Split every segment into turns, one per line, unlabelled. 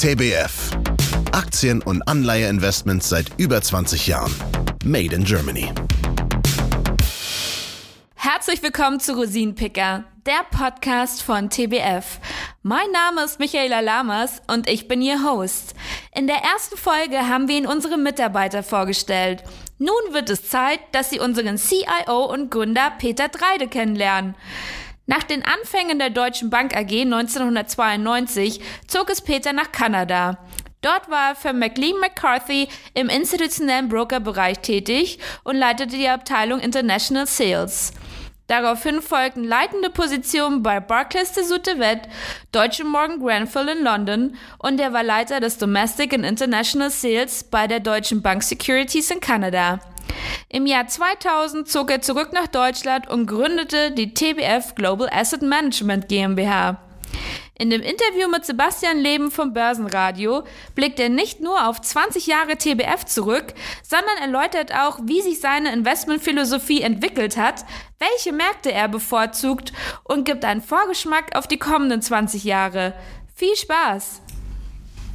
TBF. Aktien- und Anleiheinvestments seit über 20 Jahren. Made in Germany.
Herzlich willkommen zu Rosinenpicker, der Podcast von TBF. Mein Name ist Michaela Lamas und ich bin Ihr Host. In der ersten Folge haben wir Ihnen unsere Mitarbeiter vorgestellt. Nun wird es Zeit, dass Sie unseren CIO und Gründer Peter Dreide kennenlernen. Nach den Anfängen der Deutschen Bank AG 1992 zog es Peter nach Kanada. Dort war er für McLean McCarthy im institutionellen Brokerbereich tätig und leitete die Abteilung International Sales. Daraufhin folgten leitende Positionen bei Barclays de Sutevet, Deutsche Morgan Grenfell in London und er war Leiter des Domestic and International Sales bei der Deutschen Bank Securities in Kanada. Im Jahr 2000 zog er zurück nach Deutschland und gründete die TBF Global Asset Management GmbH. In dem Interview mit Sebastian Leben vom Börsenradio blickt er nicht nur auf 20 Jahre TBF zurück, sondern erläutert auch, wie sich seine Investmentphilosophie entwickelt hat, welche Märkte er bevorzugt und gibt einen Vorgeschmack auf die kommenden 20 Jahre. Viel Spaß!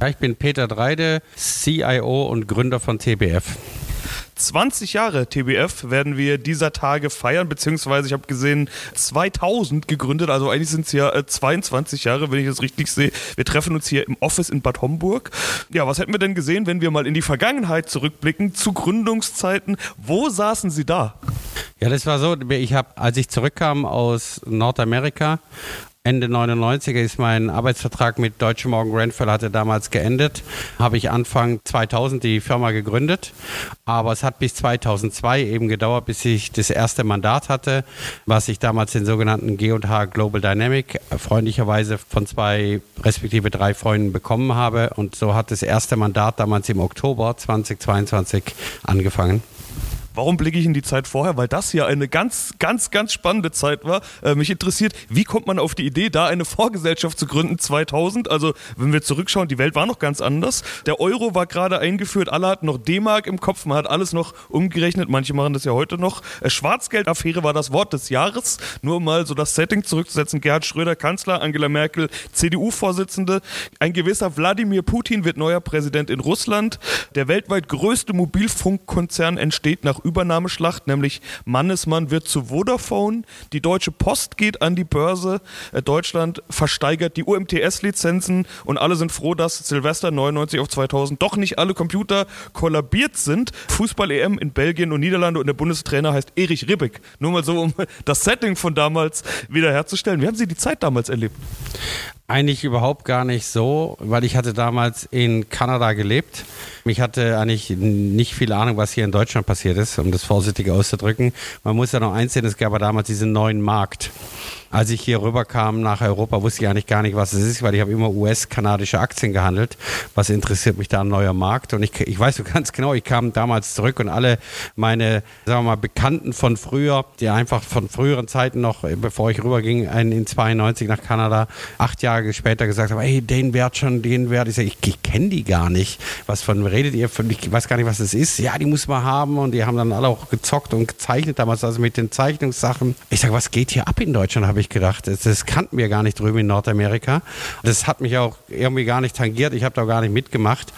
Ja, ich bin Peter Dreide, CIO und Gründer von TBF.
20 Jahre TBF werden wir dieser Tage feiern, beziehungsweise ich habe gesehen 2000 gegründet, also eigentlich sind es ja 22 äh, Jahre, wenn ich das richtig sehe. Wir treffen uns hier im Office in Bad Homburg. Ja, was hätten wir denn gesehen, wenn wir mal in die Vergangenheit zurückblicken, zu Gründungszeiten? Wo saßen Sie da?
Ja, das war so, ich habe, als ich zurückkam aus Nordamerika, Ende 99 ist mein Arbeitsvertrag mit Deutsche Morgan Grenfell hatte damals geendet. Habe ich Anfang 2000 die Firma gegründet. Aber es hat bis 2002 eben gedauert, bis ich das erste Mandat hatte, was ich damals den sogenannten G&H Global Dynamic freundlicherweise von zwei respektive drei Freunden bekommen habe. Und so hat das erste Mandat damals im Oktober 2022 angefangen.
Warum blicke ich in die Zeit vorher? Weil das hier eine ganz, ganz, ganz spannende Zeit war. Äh, mich interessiert, wie kommt man auf die Idee, da eine Vorgesellschaft zu gründen 2000? Also, wenn wir zurückschauen, die Welt war noch ganz anders. Der Euro war gerade eingeführt, alle hatten noch D-Mark im Kopf, man hat alles noch umgerechnet. Manche machen das ja heute noch. Äh, Schwarzgeldaffäre war das Wort des Jahres. Nur um mal so das Setting zurückzusetzen. Gerhard Schröder, Kanzler, Angela Merkel, CDU-Vorsitzende. Ein gewisser Wladimir Putin wird neuer Präsident in Russland. Der weltweit größte Mobilfunkkonzern entsteht nach Übernahmeschlacht, nämlich Mannesmann wird zu Vodafone, die Deutsche Post geht an die Börse, äh, Deutschland versteigert die UMTS-Lizenzen und alle sind froh, dass Silvester 99 auf 2000 doch nicht alle Computer kollabiert sind. Fußball-EM in Belgien und Niederlande und der Bundestrainer heißt Erich Ribbeck. Nur mal so, um das Setting von damals wiederherzustellen. Wie haben Sie die Zeit damals erlebt?
Eigentlich überhaupt gar nicht so, weil ich hatte damals in Kanada gelebt. Ich hatte eigentlich nicht viel Ahnung, was hier in Deutschland passiert ist, um das vorsichtig auszudrücken. Man muss ja noch eins sehen, es gab ja damals diesen neuen Markt. Als ich hier rüberkam nach Europa, wusste ich eigentlich gar nicht, was es ist, weil ich habe immer US-kanadische Aktien gehandelt. Was interessiert mich da ein neuer Markt? Und ich, ich weiß so ganz genau, ich kam damals zurück und alle meine, sagen wir mal, Bekannten von früher, die einfach von früheren Zeiten noch, bevor ich rüberging, in 92 nach Kanada, acht Jahre später gesagt haben, hey, den Wert schon, den Wert. Ich sage, ich, ich kenne die gar nicht. Was von redet ihr? Ich weiß gar nicht, was das ist. Ja, die muss man haben und die haben dann alle auch gezockt und gezeichnet damals, also mit den Zeichnungssachen. Ich sage, was geht hier ab in Deutschland, habe ich gedacht. Das, das kannten wir gar nicht drüben in Nordamerika. Das hat mich auch irgendwie gar nicht tangiert. Ich habe da gar nicht mitgemacht.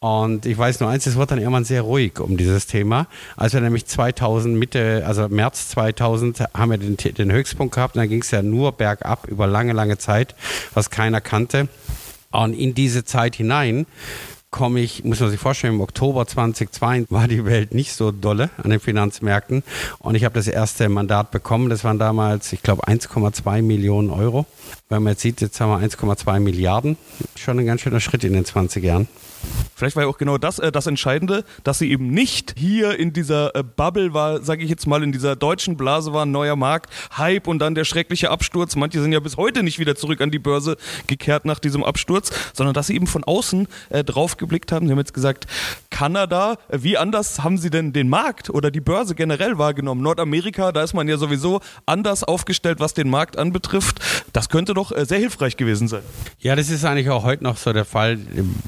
Und ich weiß nur eins, es wurde dann irgendwann sehr ruhig um dieses Thema. Als wir nämlich 2000, Mitte, also März 2000, haben wir den, den Höchstpunkt gehabt und dann ging es ja nur bergab über lange, lange Zeit, was keiner kannte. Und in diese Zeit hinein komme ich, muss man sich vorstellen, im Oktober 2002 war die Welt nicht so dolle an den Finanzmärkten und ich habe das erste Mandat bekommen. Das waren damals, ich glaube, 1,2 Millionen Euro. Wenn man jetzt sieht, jetzt haben wir 1,2 Milliarden. Schon ein ganz schöner Schritt in den 20 Jahren.
Vielleicht war ja auch genau das äh, das Entscheidende, dass sie eben nicht hier in dieser äh, Bubble war, sage ich jetzt mal, in dieser deutschen Blase war, ein neuer Markt, Hype und dann der schreckliche Absturz. Manche sind ja bis heute nicht wieder zurück an die Börse gekehrt nach diesem Absturz, sondern dass sie eben von außen äh, drauf geblickt haben. Sie haben jetzt gesagt, Kanada, äh, wie anders haben sie denn den Markt oder die Börse generell wahrgenommen? Nordamerika, da ist man ja sowieso anders aufgestellt, was den Markt anbetrifft. Das könnte doch äh, sehr hilfreich gewesen sein.
Ja, das ist eigentlich auch heute noch so der Fall.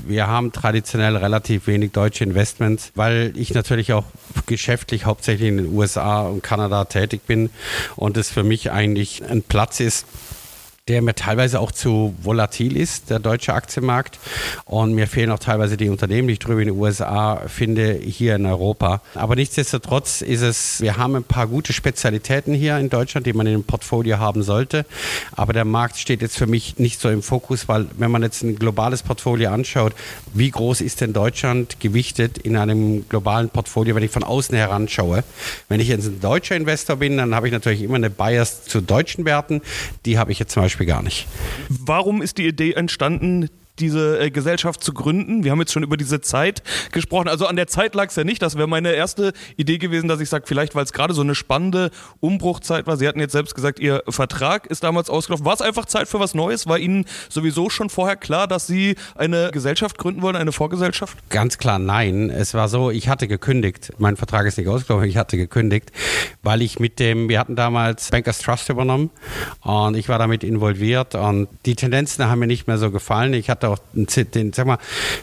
Wir haben traditionell relativ wenig deutsche Investments, weil ich natürlich auch geschäftlich hauptsächlich in den USA und Kanada tätig bin und es für mich eigentlich ein Platz ist, der mir teilweise auch zu volatil ist, der deutsche Aktienmarkt. Und mir fehlen auch teilweise die Unternehmen, die ich drüber in den USA finde, hier in Europa. Aber nichtsdestotrotz ist es, wir haben ein paar gute Spezialitäten hier in Deutschland, die man in einem Portfolio haben sollte. Aber der Markt steht jetzt für mich nicht so im Fokus, weil wenn man jetzt ein globales Portfolio anschaut, wie groß ist denn Deutschland gewichtet in einem globalen Portfolio, wenn ich von außen heranschaue? Wenn ich jetzt ein deutscher Investor bin, dann habe ich natürlich immer eine Bias zu deutschen Werten. Die habe ich jetzt zum Beispiel gar nicht.
Warum ist die Idee entstanden, diese äh, Gesellschaft zu gründen. Wir haben jetzt schon über diese Zeit gesprochen. Also an der Zeit lag es ja nicht. Das wäre meine erste Idee gewesen, dass ich sage, vielleicht, weil es gerade so eine spannende Umbruchzeit war. Sie hatten jetzt selbst gesagt, Ihr Vertrag ist damals ausgelaufen. War es einfach Zeit für was Neues? War Ihnen sowieso schon vorher klar, dass Sie eine Gesellschaft gründen wollen, eine Vorgesellschaft?
Ganz klar nein. Es war so, ich hatte gekündigt. Mein Vertrag ist nicht ausgelaufen, ich hatte gekündigt, weil ich mit dem, wir hatten damals Bankers Trust übernommen und ich war damit involviert und die Tendenzen haben mir nicht mehr so gefallen. Ich hatte auch den, sag mal,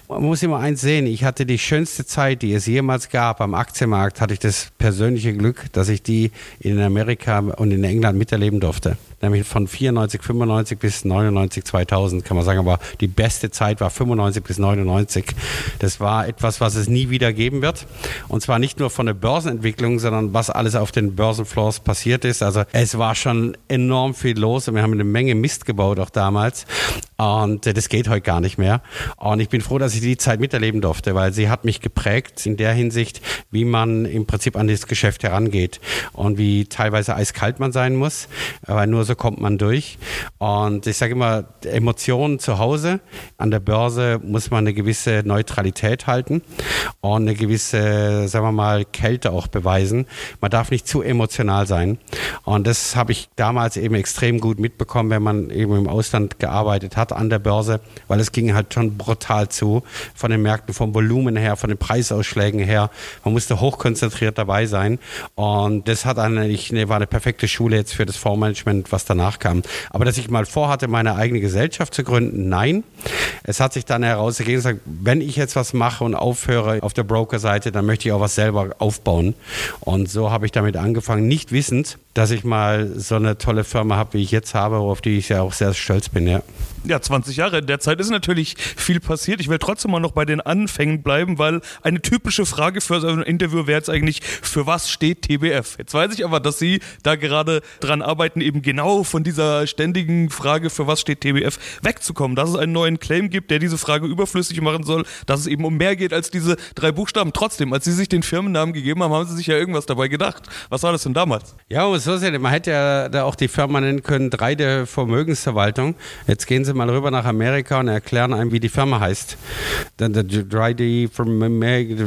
man muss immer eins sehen, ich hatte die schönste Zeit, die es jemals gab am Aktienmarkt, hatte ich das persönliche Glück, dass ich die in Amerika und in England miterleben durfte nämlich von 94, 95 bis 99, 2000 kann man sagen, aber die beste Zeit war 95 bis 99. Das war etwas, was es nie wieder geben wird. Und zwar nicht nur von der Börsenentwicklung, sondern was alles auf den Börsenfloors passiert ist. Also es war schon enorm viel los und wir haben eine Menge Mist gebaut auch damals. Und das geht heute gar nicht mehr. Und ich bin froh, dass ich die Zeit miterleben durfte, weil sie hat mich geprägt in der Hinsicht, wie man im Prinzip an das Geschäft herangeht und wie teilweise eiskalt man sein muss, weil nur so kommt man durch. Und ich sage immer, Emotionen zu Hause, an der Börse muss man eine gewisse Neutralität halten und eine gewisse, sagen wir mal, Kälte auch beweisen. Man darf nicht zu emotional sein. Und das habe ich damals eben extrem gut mitbekommen, wenn man eben im Ausland gearbeitet hat an der Börse, weil es ging halt schon brutal zu von den Märkten, vom Volumen her, von den Preisausschlägen her. Man musste hochkonzentriert dabei sein. Und das hat eigentlich, war eine perfekte Schule jetzt für das Fondsmanagement, was danach kam. Aber dass ich mal vorhatte, meine eigene Gesellschaft zu gründen, nein. Es hat sich dann herausgegeben, wenn ich jetzt was mache und aufhöre auf der Broker-Seite, dann möchte ich auch was selber aufbauen. Und so habe ich damit angefangen, nicht wissend, dass ich mal so eine tolle Firma habe, wie ich jetzt habe, auf die ich ja auch sehr stolz bin, ja.
Ja, 20 Jahre. In der Zeit ist natürlich viel passiert. Ich will trotzdem mal noch bei den Anfängen bleiben, weil eine typische Frage für so ein Interview wäre jetzt eigentlich, für was steht TBF? Jetzt weiß ich aber, dass Sie da gerade dran arbeiten, eben genau von dieser ständigen Frage, für was steht TBF, wegzukommen. Dass es einen neuen Claim gibt, der diese Frage überflüssig machen soll, dass es eben um mehr geht als diese drei Buchstaben. Trotzdem, als Sie sich den Firmennamen gegeben haben, haben Sie sich ja irgendwas dabei gedacht. Was war das denn damals?
Ja, so es. Man hätte ja da auch die Firma nennen können, drei der Vermögensverwaltung. Jetzt gehen Sie mal rüber nach Amerika und erklären einem, wie die Firma heißt. Dann der 3D from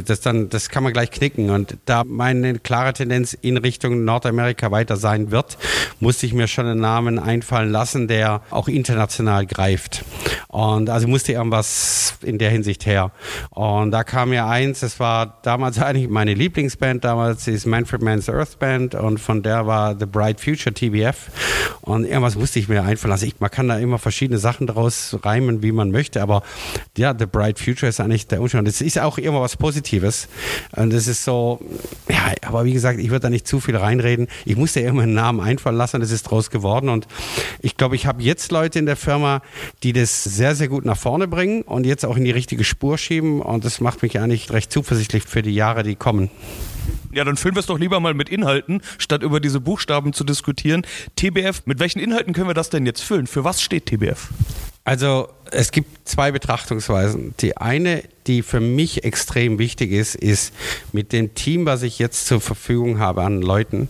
das, dann, das kann man gleich knicken. Und da meine klare Tendenz in Richtung Nordamerika weiter sein wird, musste ich mir schon einen Namen einfallen lassen, der auch international greift. Und also musste irgendwas in der Hinsicht her. Und da kam mir eins, das war damals eigentlich meine Lieblingsband, damals ist Manfred Mann's Earth Band und von der war The Bright Future TBF. Und irgendwas musste ich mir einfallen lassen. Ich, man kann da immer verschiedene Sachen daraus reimen, wie man möchte, aber ja, The Bright Future ist eigentlich der Umstand. Das ist auch immer was Positives. Und das ist so, ja, aber wie gesagt, ich würde da nicht zu viel reinreden. Ich musste immer einen Namen einfallen lassen, das ist draus geworden. Und ich glaube, ich habe jetzt Leute in der Firma, die das sehr, sehr gut nach vorne bringen und jetzt auch in die richtige Spur schieben. Und das macht mich eigentlich recht zuversichtlich für die Jahre, die kommen.
Ja, dann füllen wir es doch lieber mal mit Inhalten, statt über diese Buchstaben zu diskutieren. TBF, mit welchen Inhalten können wir das denn jetzt füllen? Für was steht TBF?
Also es gibt zwei Betrachtungsweisen. Die eine, die für mich extrem wichtig ist, ist mit dem Team, was ich jetzt zur Verfügung habe an Leuten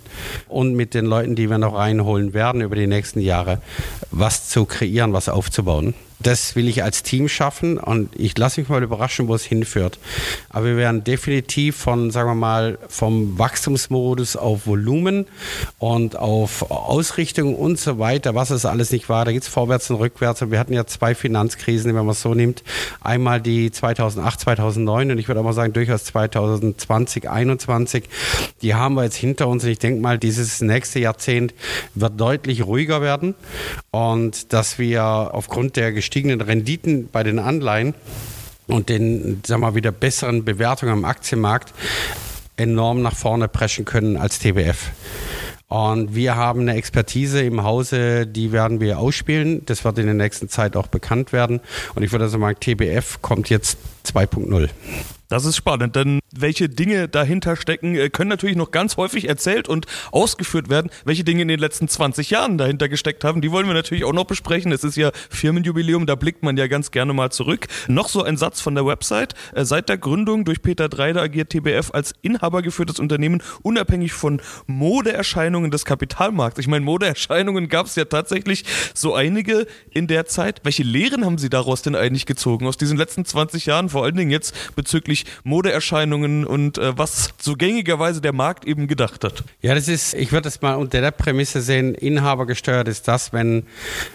und mit den Leuten, die wir noch reinholen werden über die nächsten Jahre, was zu kreieren, was aufzubauen das will ich als Team schaffen und ich lasse mich mal überraschen, wo es hinführt. Aber wir werden definitiv von, sagen wir mal, vom Wachstumsmodus auf Volumen und auf Ausrichtung und so weiter, was es alles nicht war. Da geht es vorwärts und rückwärts. Und wir hatten ja zwei Finanzkrisen, wenn man es so nimmt. Einmal die 2008, 2009 und ich würde auch mal sagen, durchaus 2020, 2021. Die haben wir jetzt hinter uns und ich denke mal, dieses nächste Jahrzehnt wird deutlich ruhiger werden und dass wir aufgrund der gestiegenen Renditen bei den Anleihen und den, sagen wir mal, wieder besseren Bewertungen am Aktienmarkt enorm nach vorne preschen können als TBF. Und wir haben eine Expertise im Hause, die werden wir ausspielen. Das wird in der nächsten Zeit auch bekannt werden. Und ich würde also sagen, TBF kommt jetzt 2.0.
Das ist spannend, denn welche Dinge dahinter stecken, äh, können natürlich noch ganz häufig erzählt und ausgeführt werden. Welche Dinge in den letzten 20 Jahren dahinter gesteckt haben, die wollen wir natürlich auch noch besprechen. Es ist ja Firmenjubiläum, da blickt man ja ganz gerne mal zurück. Noch so ein Satz von der Website. Äh, seit der Gründung durch Peter Dreider agiert TBF als inhabergeführtes Unternehmen unabhängig von Modeerscheinungen des Kapitalmarkts. Ich meine, Modeerscheinungen gab es ja tatsächlich so einige in der Zeit. Welche Lehren haben Sie daraus denn eigentlich gezogen aus diesen letzten 20 Jahren, vor allen Dingen jetzt bezüglich Modeerscheinungen und äh, was so gängigerweise der Markt eben gedacht hat.
Ja, das ist, ich würde es mal unter der Prämisse sehen, inhabergesteuert ist das, wenn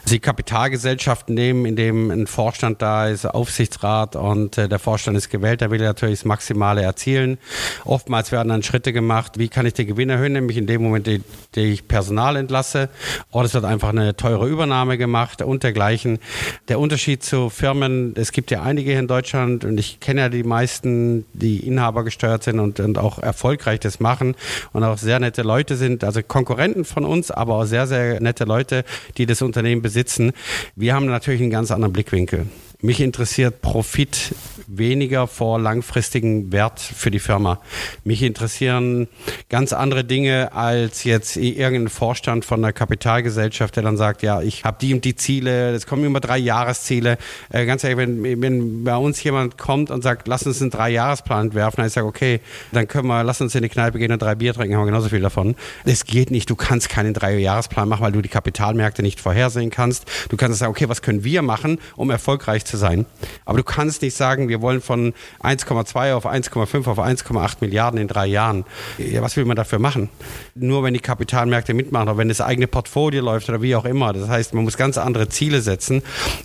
Sie Kapitalgesellschaften nehmen, in dem ein Vorstand da ist, Aufsichtsrat und äh, der Vorstand ist gewählt, der will natürlich das Maximale erzielen. Oftmals werden dann Schritte gemacht, wie kann ich den Gewinn erhöhen, nämlich in dem Moment, die, die ich Personal entlasse, oder es wird einfach eine teure Übernahme gemacht und dergleichen. Der Unterschied zu Firmen, es gibt ja einige in Deutschland und ich kenne ja die meisten, die Inhaber gesteuert sind und, und auch erfolgreich das machen und auch sehr nette Leute sind, also Konkurrenten von uns, aber auch sehr, sehr nette Leute, die das Unternehmen besitzen. Wir haben natürlich einen ganz anderen Blickwinkel. Mich interessiert Profit weniger vor langfristigen Wert für die Firma. Mich interessieren ganz andere Dinge als jetzt irgendein Vorstand von einer Kapitalgesellschaft, der dann sagt, ja, ich habe die und die Ziele, es kommen immer drei Jahresziele. Äh, ganz ehrlich, wenn, wenn bei uns jemand kommt und sagt, lass uns einen Dreijahresplan entwerfen, dann ich sage, okay, dann können wir, lass uns in die Kneipe gehen und drei Bier trinken, haben wir genauso viel davon. Es geht nicht, du kannst keinen Dreijahresplan machen, weil du die Kapitalmärkte nicht vorhersehen kannst. Du kannst sagen, okay, was können wir machen, um erfolgreich zu sein. Aber du kannst nicht sagen, wir wollen von 1,2 auf 1,5 auf 1,8 Milliarden in drei Jahren. Ja, was will man dafür machen? Nur wenn die Kapitalmärkte mitmachen oder wenn das eigene Portfolio läuft oder wie auch immer. Das heißt, man muss ganz andere Ziele setzen.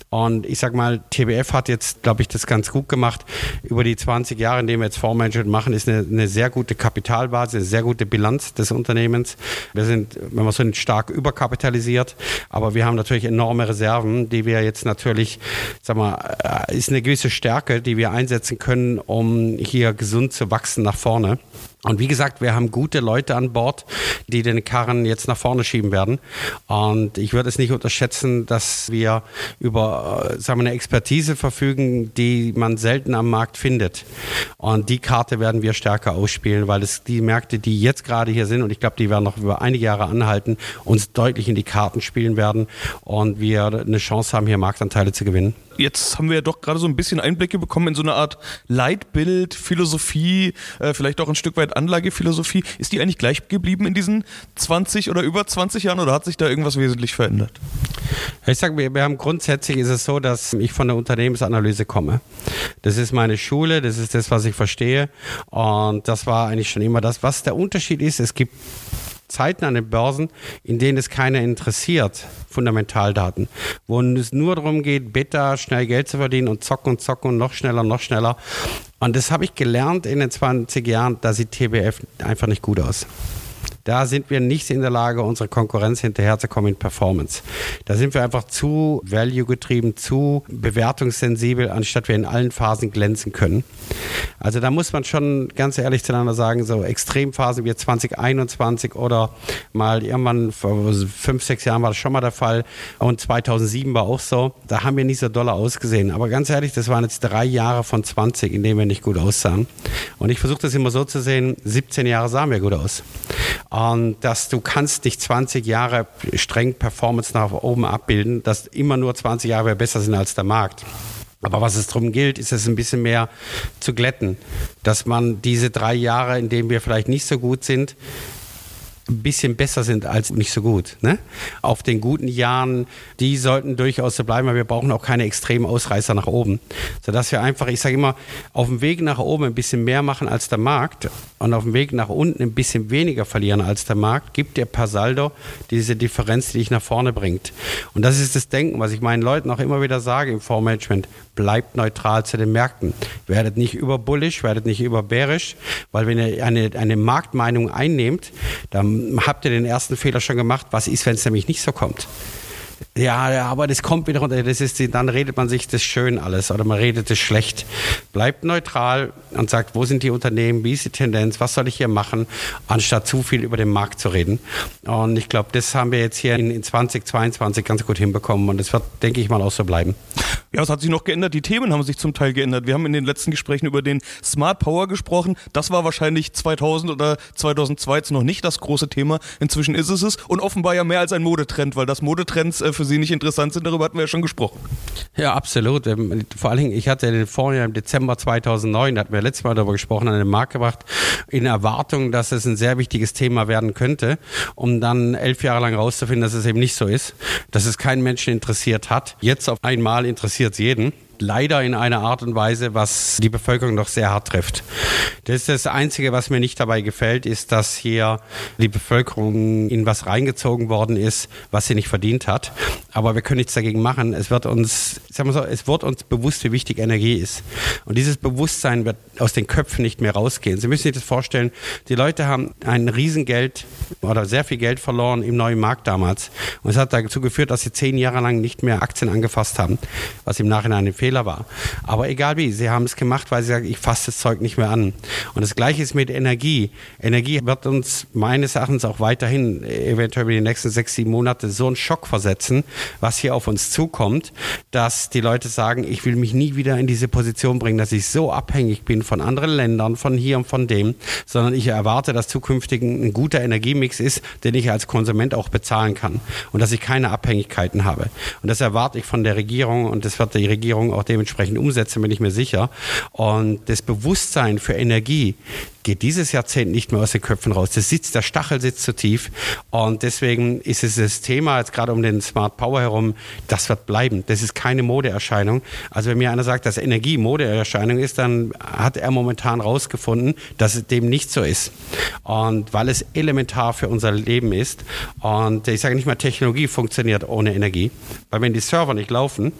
Und ich sag mal, TBF hat jetzt, glaube ich, das ganz gut gemacht. Über die 20 Jahre, in denen wir jetzt Fondsmanagement machen, ist eine, eine sehr gute Kapitalbasis, eine sehr gute Bilanz des Unternehmens. Wir sind, wenn wir so stark überkapitalisiert, aber wir haben natürlich enorme Reserven, die wir jetzt natürlich, sag mal, äh, ist eine gewisse Stärke, die wir einsetzen können, um hier gesund zu wachsen nach vorne. Und wie gesagt, wir haben gute Leute an Bord, die den Karren jetzt nach vorne schieben werden. Und ich würde es nicht unterschätzen, dass wir über äh, sagen wir, eine Expertise verfügen, die man selten am Markt findet. Und die Karte werden wir stärker ausspielen, weil es die Märkte, die jetzt gerade hier sind, und ich glaube, die werden noch über einige Jahre anhalten, uns deutlich in die Karten spielen werden und wir eine Chance haben, hier Marktanteile zu gewinnen
jetzt haben wir ja doch gerade so ein bisschen Einblicke bekommen in so eine Art Leitbild, Philosophie, äh, vielleicht auch ein Stück weit Anlagephilosophie. Ist die eigentlich gleich geblieben in diesen 20 oder über 20 Jahren oder hat sich da irgendwas wesentlich verändert?
Ich sage, wir, wir haben grundsätzlich ist es so, dass ich von der Unternehmensanalyse komme. Das ist meine Schule, das ist das, was ich verstehe. Und das war eigentlich schon immer das. Was der Unterschied ist, es gibt Zeiten an den Börsen, in denen es keiner interessiert, Fundamentaldaten, wo es nur darum geht, Beta schnell Geld zu verdienen und zocken und zocken und noch schneller, noch schneller. Und das habe ich gelernt in den 20 Jahren, da sieht TBF einfach nicht gut aus. Da sind wir nicht in der Lage, unserer Konkurrenz hinterherzukommen in Performance. Da sind wir einfach zu value getrieben, zu bewertungssensibel, anstatt wir in allen Phasen glänzen können. Also da muss man schon ganz ehrlich zueinander sagen, so Extremphasen wie 2021 oder mal irgendwann vor fünf, sechs Jahren war das schon mal der Fall und 2007 war auch so. Da haben wir nicht so doll ausgesehen. Aber ganz ehrlich, das waren jetzt drei Jahre von 20, in denen wir nicht gut aussahen. Und ich versuche das immer so zu sehen, 17 Jahre sahen wir gut aus. Und dass du kannst nicht 20 Jahre streng Performance nach oben abbilden, dass immer nur 20 Jahre besser sind als der Markt. Aber was es darum gilt, ist es ein bisschen mehr zu glätten, dass man diese drei Jahre, in denen wir vielleicht nicht so gut sind, ein bisschen besser sind als nicht so gut. Ne? Auf den guten Jahren, die sollten durchaus so bleiben, weil wir brauchen auch keine extremen Ausreißer nach oben. Sodass wir einfach, ich sage immer, auf dem Weg nach oben ein bisschen mehr machen als der Markt und auf dem Weg nach unten ein bisschen weniger verlieren als der Markt, gibt dir per Saldo diese Differenz, die dich nach vorne bringt. Und das ist das Denken, was ich meinen Leuten auch immer wieder sage im Fondsmanagement. Bleibt neutral zu den Märkten. Werdet nicht überbullisch, werdet nicht überbärisch, weil wenn ihr eine, eine Marktmeinung einnehmt, dann habt ihr den ersten Fehler schon gemacht. Was ist, wenn es nämlich nicht so kommt? Ja, ja, aber das kommt wieder runter. Das ist, dann redet man sich das schön alles oder man redet es schlecht. Bleibt neutral und sagt, wo sind die Unternehmen, wie ist die Tendenz, was soll ich hier machen, anstatt zu viel über den Markt zu reden. Und ich glaube, das haben wir jetzt hier in, in 2022 ganz gut hinbekommen und das wird, denke ich mal, auch so bleiben.
Ja, es hat sich noch geändert. Die Themen haben sich zum Teil geändert. Wir haben in den letzten Gesprächen über den Smart Power gesprochen. Das war wahrscheinlich 2000 oder 2002 noch nicht das große Thema. Inzwischen ist es es und offenbar ja mehr als ein Modetrend, weil das Modetrends äh, für Sie nicht interessant sind. Darüber hatten wir ja schon gesprochen.
Ja, absolut. Ähm, vor allen Dingen, ich hatte den ja im Dezember 2009, da hatten wir letztes Mal darüber gesprochen, an den Markt gebracht, in Erwartung, dass es ein sehr wichtiges Thema werden könnte, um dann elf Jahre lang rauszufinden, dass es eben nicht so ist, dass es keinen Menschen interessiert hat. Jetzt auf einmal interessiert es jeden leider in einer Art und Weise, was die Bevölkerung doch sehr hart trifft. Das ist das Einzige, was mir nicht dabei gefällt, ist, dass hier die Bevölkerung in was reingezogen worden ist, was sie nicht verdient hat. Aber wir können nichts dagegen machen. Es wird uns, sagen wir so, es wird uns bewusst, wie wichtig Energie ist. Und dieses Bewusstsein wird aus den Köpfen nicht mehr rausgehen. Sie müssen sich das vorstellen, die Leute haben ein Riesengeld oder sehr viel Geld verloren im neuen Markt damals. Und es hat dazu geführt, dass sie zehn Jahre lang nicht mehr Aktien angefasst haben, was im Nachhinein ein Fehler Fehler war. Aber egal wie, sie haben es gemacht, weil sie sagen, ich fasse das Zeug nicht mehr an. Und das Gleiche ist mit Energie. Energie wird uns meines Erachtens auch weiterhin eventuell in den nächsten sechs, sieben Monate so einen Schock versetzen, was hier auf uns zukommt, dass die Leute sagen, ich will mich nie wieder in diese Position bringen, dass ich so abhängig bin von anderen Ländern, von hier und von dem, sondern ich erwarte, dass zukünftig ein guter Energiemix ist, den ich als Konsument auch bezahlen kann und dass ich keine Abhängigkeiten habe. Und das erwarte ich von der Regierung und das wird die Regierung auch auch dementsprechend umsetzen, bin ich mir sicher. Und das Bewusstsein für Energie geht dieses Jahrzehnt nicht mehr aus den Köpfen raus. Das sitzt, der Stachel sitzt zu tief. Und deswegen ist es das Thema jetzt gerade um den Smart Power herum, das wird bleiben. Das ist keine Modeerscheinung. Also wenn mir einer sagt, dass Energie Modeerscheinung ist, dann hat er momentan rausgefunden, dass es dem nicht so ist. Und weil es elementar für unser Leben ist. Und ich sage nicht mal, Technologie funktioniert ohne Energie. Weil wenn die Server nicht laufen,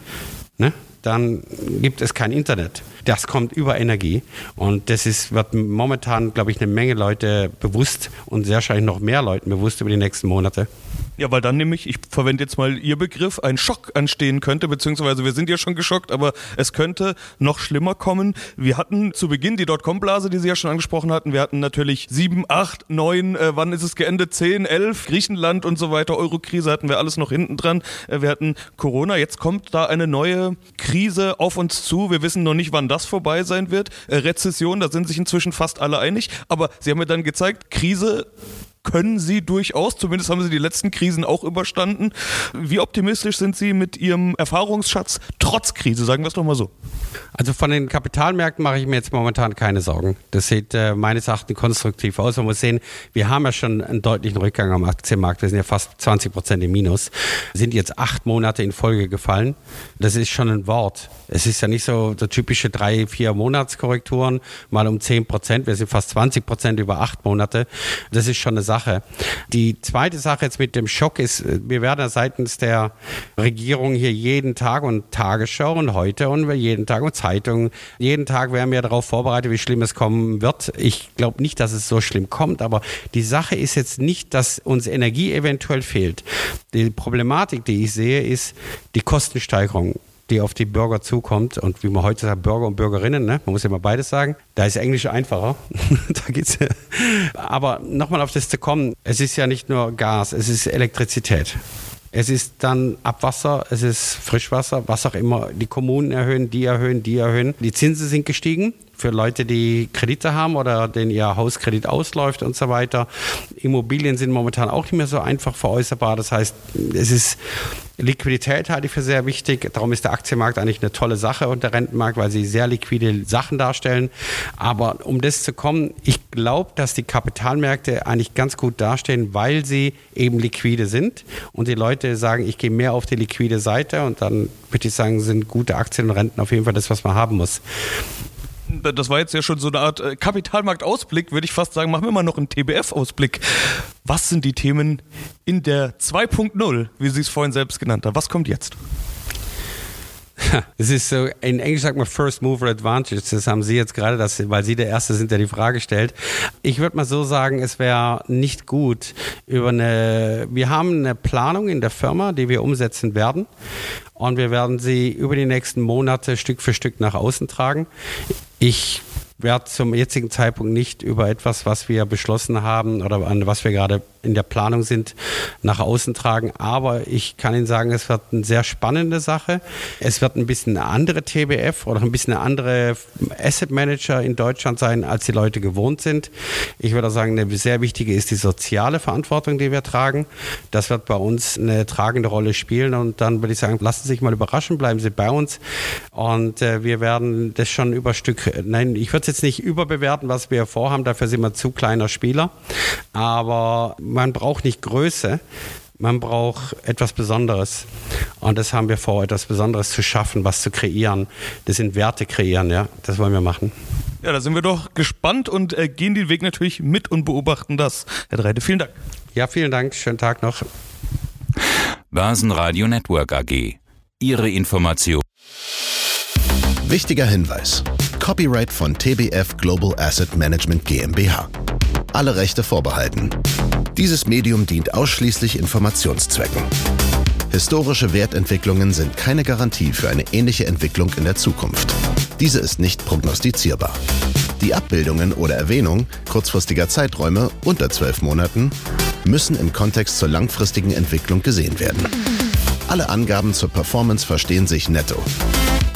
ne, dann gibt es kein Internet. Das kommt über Energie und das ist, wird momentan, glaube ich, eine Menge Leute bewusst und sehr wahrscheinlich noch mehr Leuten bewusst über die nächsten Monate.
Ja, weil dann nämlich, ich verwende jetzt mal Ihr Begriff, ein Schock anstehen könnte, beziehungsweise wir sind ja schon geschockt, aber es könnte noch schlimmer kommen. Wir hatten zu Beginn die Dotcom-Blase, die Sie ja schon angesprochen hatten. Wir hatten natürlich sieben, acht, neun, äh, wann ist es geendet? Zehn, elf, Griechenland und so weiter. Eurokrise hatten wir alles noch hinten dran. Äh, wir hatten Corona. Jetzt kommt da eine neue Krise auf uns zu. Wir wissen noch nicht, wann das vorbei sein wird. Äh, Rezession, da sind sich inzwischen fast alle einig. Aber Sie haben mir dann gezeigt, Krise können Sie durchaus, zumindest haben Sie die letzten Krisen auch überstanden. Wie optimistisch sind Sie mit Ihrem Erfahrungsschatz trotz Krise, sagen wir es doch mal so?
Also von den Kapitalmärkten mache ich mir jetzt momentan keine Sorgen. Das sieht äh, meines Erachtens konstruktiv aus. Man muss sehen, wir haben ja schon einen deutlichen Rückgang am Aktienmarkt. Wir sind ja fast 20 Prozent im Minus. Sind jetzt acht Monate in Folge gefallen. Das ist schon ein Wort. Es ist ja nicht so der typische drei, vier Monatskorrekturen, mal um 10 Prozent. Wir sind fast 20 Prozent über acht Monate. Das ist schon eine Sache. Die zweite Sache jetzt mit dem Schock ist, wir werden seitens der Regierung hier jeden Tag und Tagesschau und heute und jeden Tag und Zeitung, jeden Tag werden wir darauf vorbereitet, wie schlimm es kommen wird. Ich glaube nicht, dass es so schlimm kommt, aber die Sache ist jetzt nicht, dass uns Energie eventuell fehlt. Die Problematik, die ich sehe, ist die Kostensteigerung die auf die Bürger zukommt und wie man heute sagt, Bürger und Bürgerinnen, ne? man muss ja mal beides sagen. Da ist Englisch einfacher. da geht's. Aber nochmal auf das zu kommen, es ist ja nicht nur Gas, es ist Elektrizität. Es ist dann Abwasser, es ist Frischwasser, was auch immer. Die Kommunen erhöhen, die erhöhen, die erhöhen. Die Zinsen sind gestiegen für Leute, die Kredite haben oder denen ihr Hauskredit ausläuft und so weiter. Immobilien sind momentan auch nicht mehr so einfach veräußerbar. Das heißt, es ist Liquidität halte ich für sehr wichtig. Darum ist der Aktienmarkt eigentlich eine tolle Sache und der Rentenmarkt, weil sie sehr liquide Sachen darstellen. Aber um das zu kommen, ich glaube, dass die Kapitalmärkte eigentlich ganz gut dastehen, weil sie eben liquide sind und die Leute sagen, ich gehe mehr auf die liquide Seite und dann würde ich sagen, sind gute Aktien und Renten auf jeden Fall das, was man haben muss
das war jetzt ja schon so eine Art äh, Kapitalmarktausblick, würde ich fast sagen. Machen wir mal noch einen TBF-Ausblick. Was sind die Themen in der 2.0, wie Sie es vorhin selbst genannt haben? Was kommt jetzt?
Es ist so, in Englisch sagt man First Mover Advantage. Das haben Sie jetzt gerade, das, weil Sie der Erste sind, der die Frage stellt. Ich würde mal so sagen, es wäre nicht gut über eine, wir haben eine Planung in der Firma, die wir umsetzen werden. Und wir werden sie über die nächsten Monate Stück für Stück nach außen tragen. Ich werde zum jetzigen Zeitpunkt nicht über etwas, was wir beschlossen haben oder an was wir gerade in der Planung sind, nach außen tragen. Aber ich kann Ihnen sagen, es wird eine sehr spannende Sache. Es wird ein bisschen eine andere TBF oder ein bisschen eine andere Asset Manager in Deutschland sein, als die Leute gewohnt sind. Ich würde sagen, eine sehr wichtige ist die soziale Verantwortung, die wir tragen. Das wird bei uns eine tragende Rolle spielen. Und dann würde ich sagen, lassen Sie sich mal überraschen, bleiben Sie bei uns. Und äh, wir werden das schon über Stück, nein, ich würde jetzt nicht überbewerten, was wir vorhaben. Dafür sind wir zu kleiner Spieler. Aber man braucht nicht Größe, man braucht etwas Besonderes. Und das haben wir vor, etwas Besonderes zu schaffen, was zu kreieren. Das sind Werte kreieren, ja. Das wollen wir machen.
Ja, da sind wir doch gespannt und äh, gehen den Weg natürlich mit und beobachten das. Herr Dreide, vielen Dank.
Ja, vielen Dank. Schönen Tag noch.
Basen Network AG. Ihre Information.
Wichtiger Hinweis. Copyright von TBF Global Asset Management GmbH. Alle Rechte vorbehalten. Dieses Medium dient ausschließlich Informationszwecken. Historische Wertentwicklungen sind keine Garantie für eine ähnliche Entwicklung in der Zukunft. Diese ist nicht prognostizierbar. Die Abbildungen oder Erwähnung kurzfristiger Zeiträume unter zwölf Monaten müssen im Kontext zur langfristigen Entwicklung gesehen werden. Alle Angaben zur Performance verstehen sich netto.